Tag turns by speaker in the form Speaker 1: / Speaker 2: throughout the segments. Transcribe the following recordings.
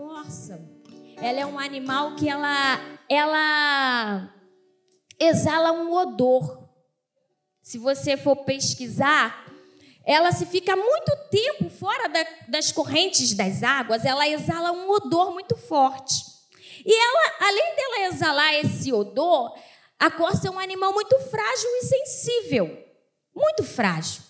Speaker 1: corça, ela é um animal que ela, ela exala um odor. Se você for pesquisar, ela se fica muito tempo fora da, das correntes das águas, ela exala um odor muito forte. E ela, além dela exalar esse odor, a corça é um animal muito frágil e sensível, muito frágil.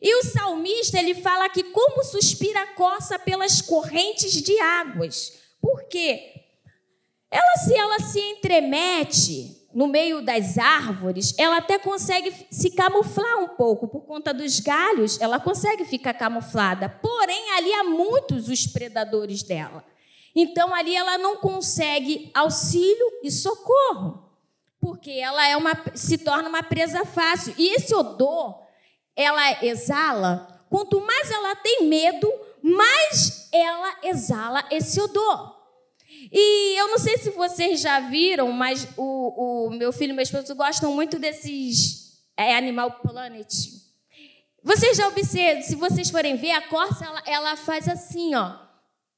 Speaker 1: E o salmista ele fala que como suspira a corça pelas correntes de águas. Por quê? Ela se ela se entremete no meio das árvores, ela até consegue se camuflar um pouco por conta dos galhos, ela consegue ficar camuflada. Porém, ali há muitos os predadores dela. Então ali ela não consegue auxílio e socorro, porque ela é uma se torna uma presa fácil. E esse odor ela exala, quanto mais ela tem medo, mais ela exala esse odor. E eu não sei se vocês já viram, mas o, o meu filho e meu esposo gostam muito desses é, Animal Planet. Vocês já observam, se vocês forem ver, a corça ela, ela faz assim, ó,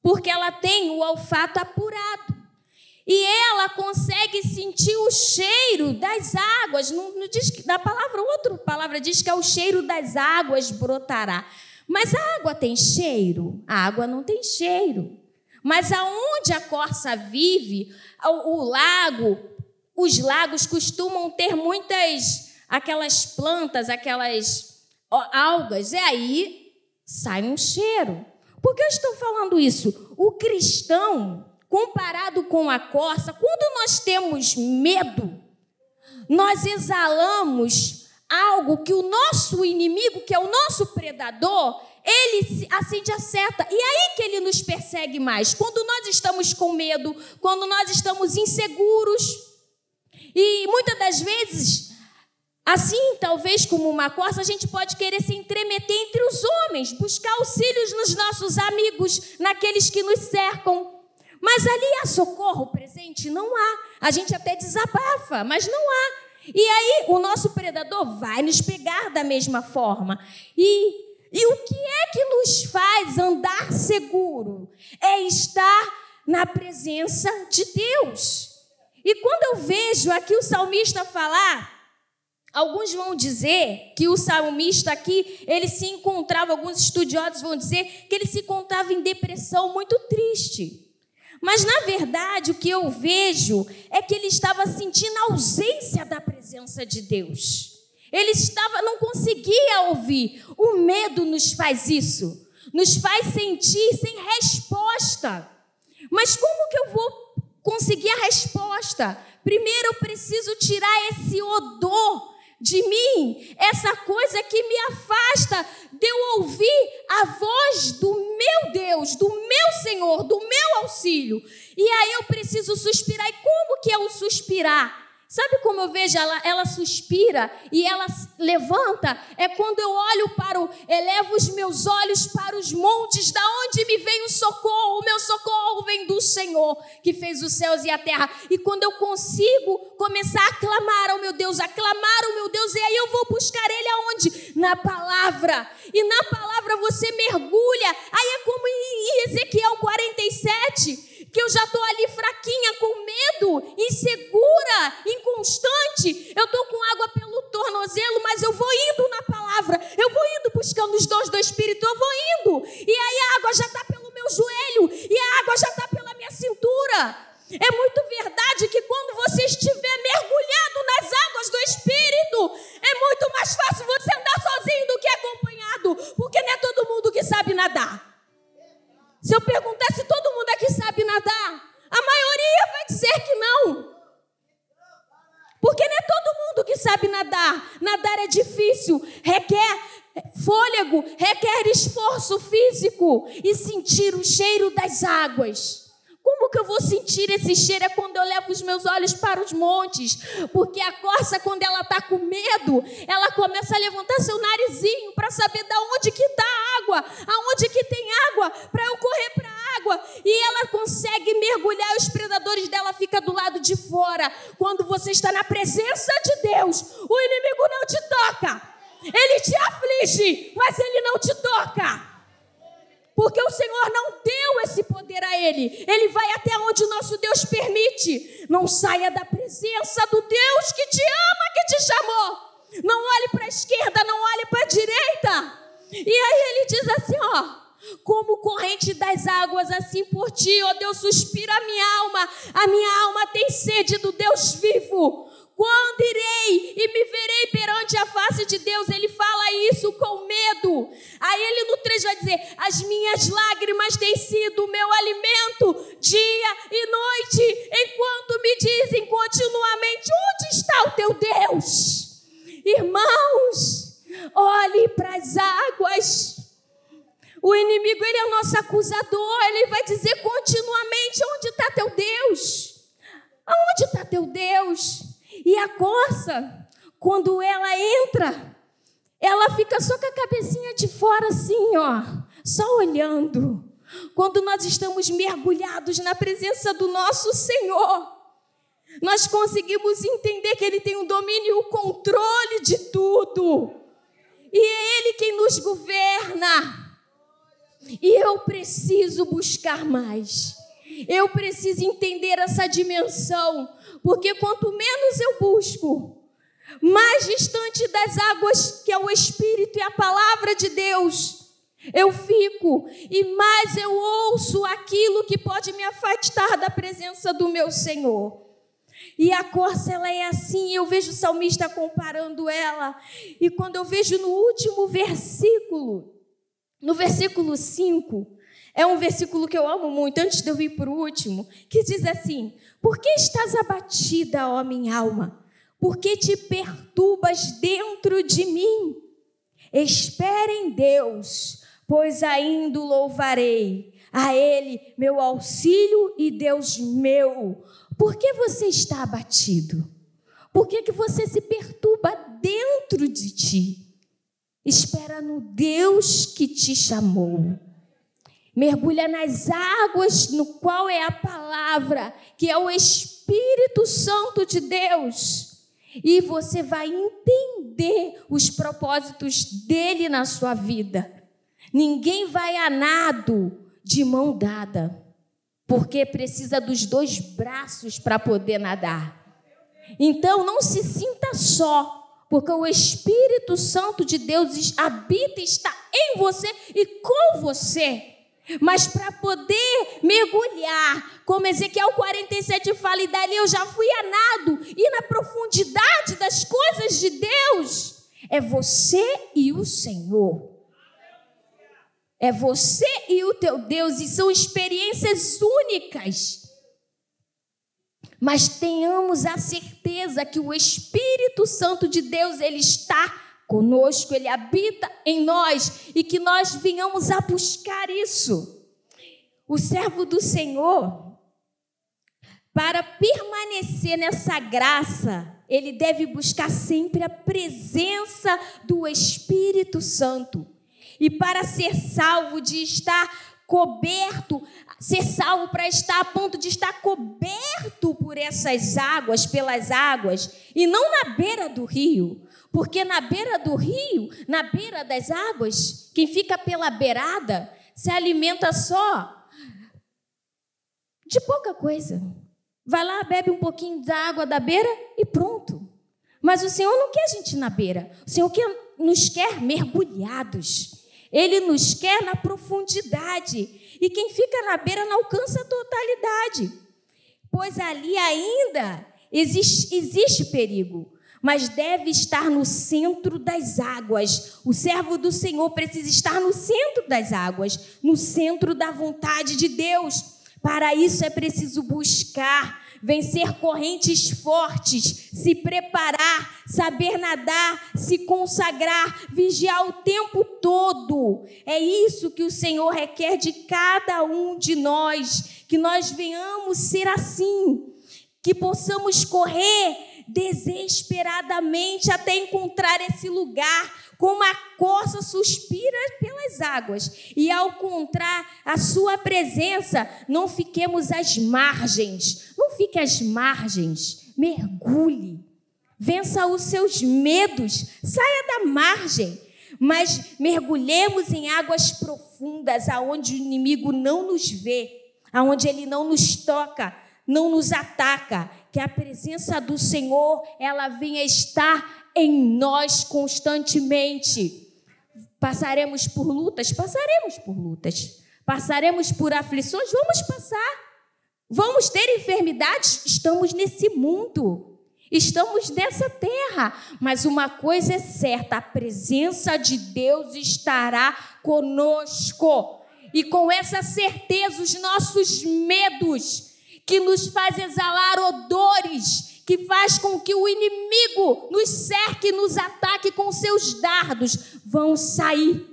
Speaker 1: porque ela tem o olfato apurado. E ela consegue sentir o cheiro das águas. Não, não diz que, na palavra, outra palavra diz que é o cheiro das águas brotará. Mas a água tem cheiro? A água não tem cheiro. Mas aonde a corça vive, o, o lago, os lagos costumam ter muitas aquelas plantas, aquelas algas, e aí sai um cheiro. Por que eu estou falando isso? O cristão, comparado com a corça, quando nós temos medo, nós exalamos algo que o nosso inimigo, que é o nosso predador, ele acende a seta. E aí que ele nos persegue mais. Quando nós estamos com medo, quando nós estamos inseguros. E muitas das vezes, assim, talvez como uma corça, a gente pode querer se entremeter entre os homens, buscar auxílios nos nossos amigos, naqueles que nos cercam. Mas ali há socorro presente? Não há. A gente até desabafa, mas não há. E aí o nosso predador vai nos pegar da mesma forma. E, e o que é que nos faz andar seguro? É estar na presença de Deus. E quando eu vejo aqui o salmista falar, alguns vão dizer que o salmista aqui, ele se encontrava, alguns estudiosos vão dizer que ele se encontrava em depressão muito triste. Mas na verdade, o que eu vejo é que ele estava sentindo a ausência da presença de Deus. Ele estava, não conseguia ouvir. O medo nos faz isso, nos faz sentir sem resposta. Mas como que eu vou conseguir a resposta? Primeiro eu preciso tirar esse odor de mim, essa coisa que me afasta de eu ouvir a voz do meu Deus, do meu Senhor, do meu auxílio. E aí eu preciso suspirar. E como que é o suspirar? Sabe como eu vejo ela? Ela suspira e ela levanta. É quando eu olho para o, elevo os meus olhos para os montes, da onde me vem o socorro. O meu socorro vem do Senhor que fez os céus e a terra. E quando eu consigo começar a clamar ao meu Deus, a clamar ao meu Deus, e aí eu vou buscar Ele aonde? Na palavra. E na palavra você mergulha. Aí é como em Ezequiel 47 que eu já estou ali fraquinha, com medo, insegura, inconstante. Eu estou nadar. Nadar é difícil, requer fôlego, requer esforço físico e sentir o cheiro das águas. Como que eu vou sentir esse cheiro? É quando eu levo os meus olhos para os montes. Porque a corça, quando ela está com medo, ela começa a levantar seu narizinho para saber de onde que está a água, aonde que tem água, para eu correr para a água. E ela consegue mergulhar, os predadores dela ficam de fora. Quando você está na presença de Deus, o inimigo não te toca. Ele te aflige, mas ele não te toca. Porque o Senhor não deu esse poder a ele. Ele vai até onde o nosso Deus permite. Não saia da presença do Deus que te ama, que te chamou. Não olhe para a esquerda, não olhe para a direita. E aí ele diz assim, ó: como corrente das águas, assim por ti, ó Deus, suspira a minha alma, a minha alma tem sede do Deus vivo. Quando irei e me verei perante a face de Deus? Ele fala isso com medo. Aí ele no 3 vai dizer: As minhas lágrimas têm sido o meu alimento dia e noite, enquanto me dizem continuamente: Onde está o teu Deus? Irmãos, olhe para as águas. O inimigo, ele é o nosso acusador. Ele vai dizer continuamente: Onde está teu Deus? Aonde está teu Deus? E a corça, quando ela entra, ela fica só com a cabecinha de fora assim, ó, só olhando. Quando nós estamos mergulhados na presença do nosso Senhor, nós conseguimos entender que Ele tem o domínio e o controle de tudo. E é Ele quem nos governa. E eu preciso buscar mais. Eu preciso entender essa dimensão porque quanto menos eu busco, mais distante das águas que é o Espírito e a palavra de Deus, eu fico e mais eu ouço aquilo que pode me afastar da presença do meu Senhor. E a corça ela é assim, eu vejo o salmista comparando ela, e quando eu vejo no último versículo, no versículo 5, é um versículo que eu amo muito, antes de eu ir para o último, que diz assim: Por que estás abatida, ó minha alma? Por que te perturbas dentro de mim? Espere em Deus, pois ainda louvarei. A Ele, meu auxílio e Deus meu. Por que você está abatido? Por que, que você se perturba dentro de ti? Espera no Deus que te chamou mergulha nas águas no qual é a palavra, que é o Espírito Santo de Deus. E você vai entender os propósitos dele na sua vida. Ninguém vai a nado de mão dada, porque precisa dos dois braços para poder nadar. Então não se sinta só, porque o Espírito Santo de Deus habita, está em você e com você. Mas para poder mergulhar, como Ezequiel 47 fala, e dali eu já fui a nado, e na profundidade das coisas de Deus, é você e o Senhor. É você e o teu Deus, e são experiências únicas. Mas tenhamos a certeza que o Espírito Santo de Deus, ele está conosco, Ele habita em nós e que nós venhamos a buscar isso. O servo do Senhor, para permanecer nessa graça, ele deve buscar sempre a presença do Espírito Santo. E para ser salvo, de estar coberto, ser salvo para estar a ponto de estar coberto por essas águas, pelas águas, e não na beira do rio, porque na beira do rio, na beira das águas, quem fica pela beirada se alimenta só de pouca coisa. Vai lá, bebe um pouquinho da água da beira e pronto. Mas o Senhor não quer a gente na beira. O Senhor quer, nos quer mergulhados. Ele nos quer na profundidade. E quem fica na beira não alcança a totalidade. Pois ali ainda existe, existe perigo mas deve estar no centro das águas. O servo do Senhor precisa estar no centro das águas, no centro da vontade de Deus. Para isso é preciso buscar, vencer correntes fortes, se preparar, saber nadar, se consagrar, vigiar o tempo todo. É isso que o Senhor requer de cada um de nós, que nós venhamos ser assim, que possamos correr desesperadamente até encontrar esse lugar, como a corça suspira pelas águas. E ao encontrar a sua presença, não fiquemos às margens. Não fique às margens. Mergulhe. Vença os seus medos. Saia da margem. mas mergulhemos em águas profundas, aonde o inimigo não nos vê, aonde ele não nos toca, não nos ataca, que a presença do Senhor, ela venha estar em nós constantemente. Passaremos por lutas? Passaremos por lutas. Passaremos por aflições? Vamos passar. Vamos ter enfermidades? Estamos nesse mundo. Estamos nessa terra, mas uma coisa é certa: a presença de Deus estará conosco. E com essa certeza, os nossos medos, que nos faz exalar odores, que faz com que o inimigo nos cerque, nos ataque com seus dardos, vão sair.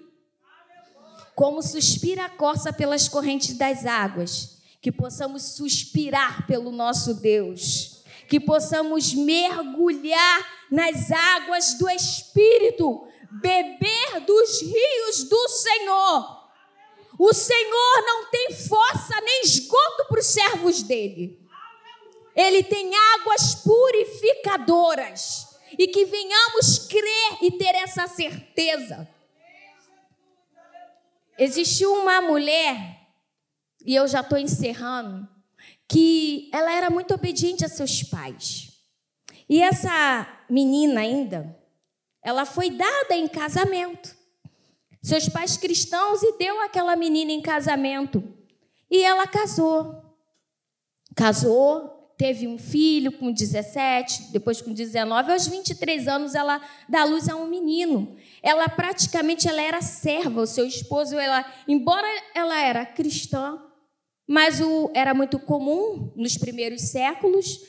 Speaker 1: Como suspira a corça pelas correntes das águas, que possamos suspirar pelo nosso Deus que possamos mergulhar nas águas do Espírito, beber dos rios do Senhor. O Senhor não tem força nem esgoto para os servos dele. Ele tem águas purificadoras. E que venhamos crer e ter essa certeza. Existiu uma mulher, e eu já estou encerrando, que ela era muito obediente a seus pais. E essa menina ainda, ela foi dada em casamento. Seus pais cristãos e deu aquela menina em casamento. E ela casou. Casou, teve um filho com 17, depois com 19, aos 23 anos ela dá luz a um menino. Ela praticamente ela era serva, o seu esposo, ela, embora ela era cristã, mas o, era muito comum nos primeiros séculos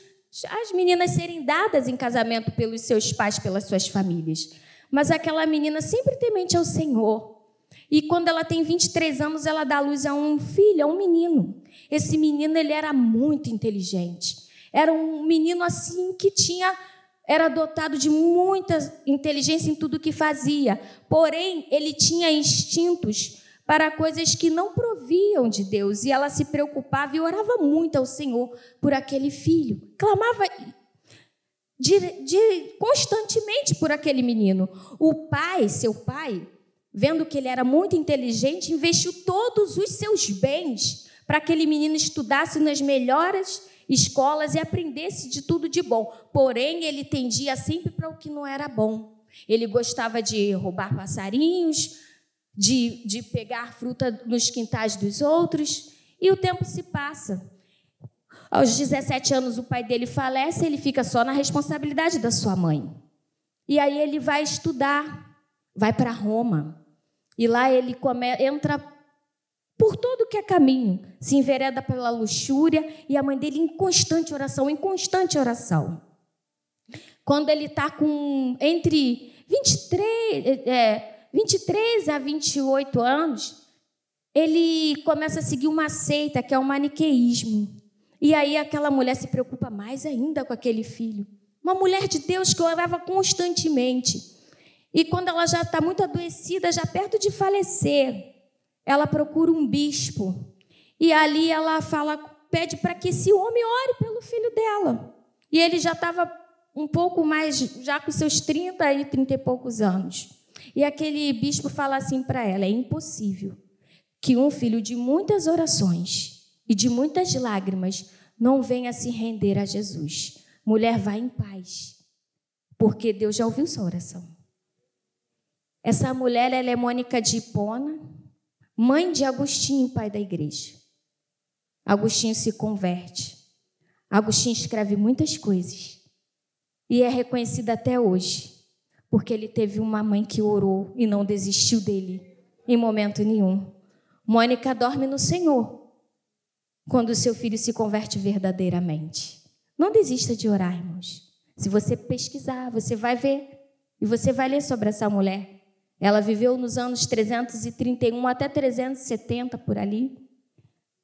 Speaker 1: as meninas serem dadas em casamento pelos seus pais, pelas suas famílias. Mas aquela menina sempre temente ao Senhor. E quando ela tem 23 anos, ela dá luz a um filho, a um menino. Esse menino ele era muito inteligente. Era um menino assim que tinha era dotado de muita inteligência em tudo que fazia. Porém, ele tinha instintos para coisas que não proviam de Deus. E ela se preocupava e orava muito ao Senhor por aquele filho. Clamava de, de, constantemente por aquele menino. O pai, seu pai, vendo que ele era muito inteligente, investiu todos os seus bens para que aquele menino estudasse nas melhores escolas e aprendesse de tudo de bom. Porém, ele tendia sempre para o que não era bom. Ele gostava de roubar passarinhos, de, de pegar fruta nos quintais dos outros, e o tempo se passa. Aos 17 anos, o pai dele falece, ele fica só na responsabilidade da sua mãe. E aí ele vai estudar, vai para Roma. E lá ele come, entra por todo que é caminho, se envereda pela luxúria, e a mãe dele em constante oração, em constante oração. Quando ele está com entre 23, é, 23 a 28 anos, ele começa a seguir uma seita que é o maniqueísmo. E aí aquela mulher se preocupa mais ainda com aquele filho. Uma mulher de Deus que orava constantemente. E quando ela já está muito adoecida, já perto de falecer, ela procura um bispo. E ali ela fala, pede para que esse homem ore pelo filho dela. E ele já estava um pouco mais, já com seus 30 e 30 e poucos anos. E aquele bispo fala assim para ela: é impossível que um filho de muitas orações e de muitas lágrimas não venha se render a Jesus. Mulher, vá em paz, porque Deus já ouviu sua oração. Essa mulher ela é Mônica de Hipona, mãe de Agostinho, pai da igreja. Agostinho se converte. Agostinho escreve muitas coisas e é reconhecida até hoje porque ele teve uma mãe que orou e não desistiu dele em momento nenhum. Mônica dorme no Senhor quando seu filho se converte verdadeiramente. Não desista de orar, irmãos. Se você pesquisar, você vai ver e você vai ler sobre essa mulher. Ela viveu nos anos 331 até 370 por ali.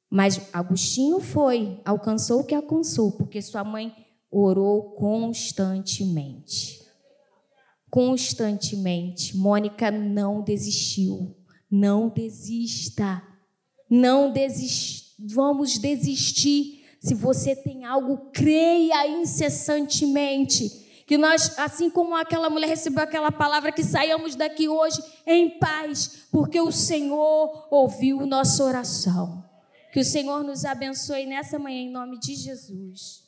Speaker 1: Mas Agostinho foi, alcançou o que alcançou, porque sua mãe orou constantemente constantemente. Mônica não desistiu. Não desista. Não desist... vamos desistir. Se você tem algo, creia incessantemente Que nós, assim como aquela mulher recebeu aquela palavra, que saiamos daqui hoje em paz, porque o Senhor ouviu nossa oração. Que o Senhor nos abençoe nessa manhã, em nome de Jesus.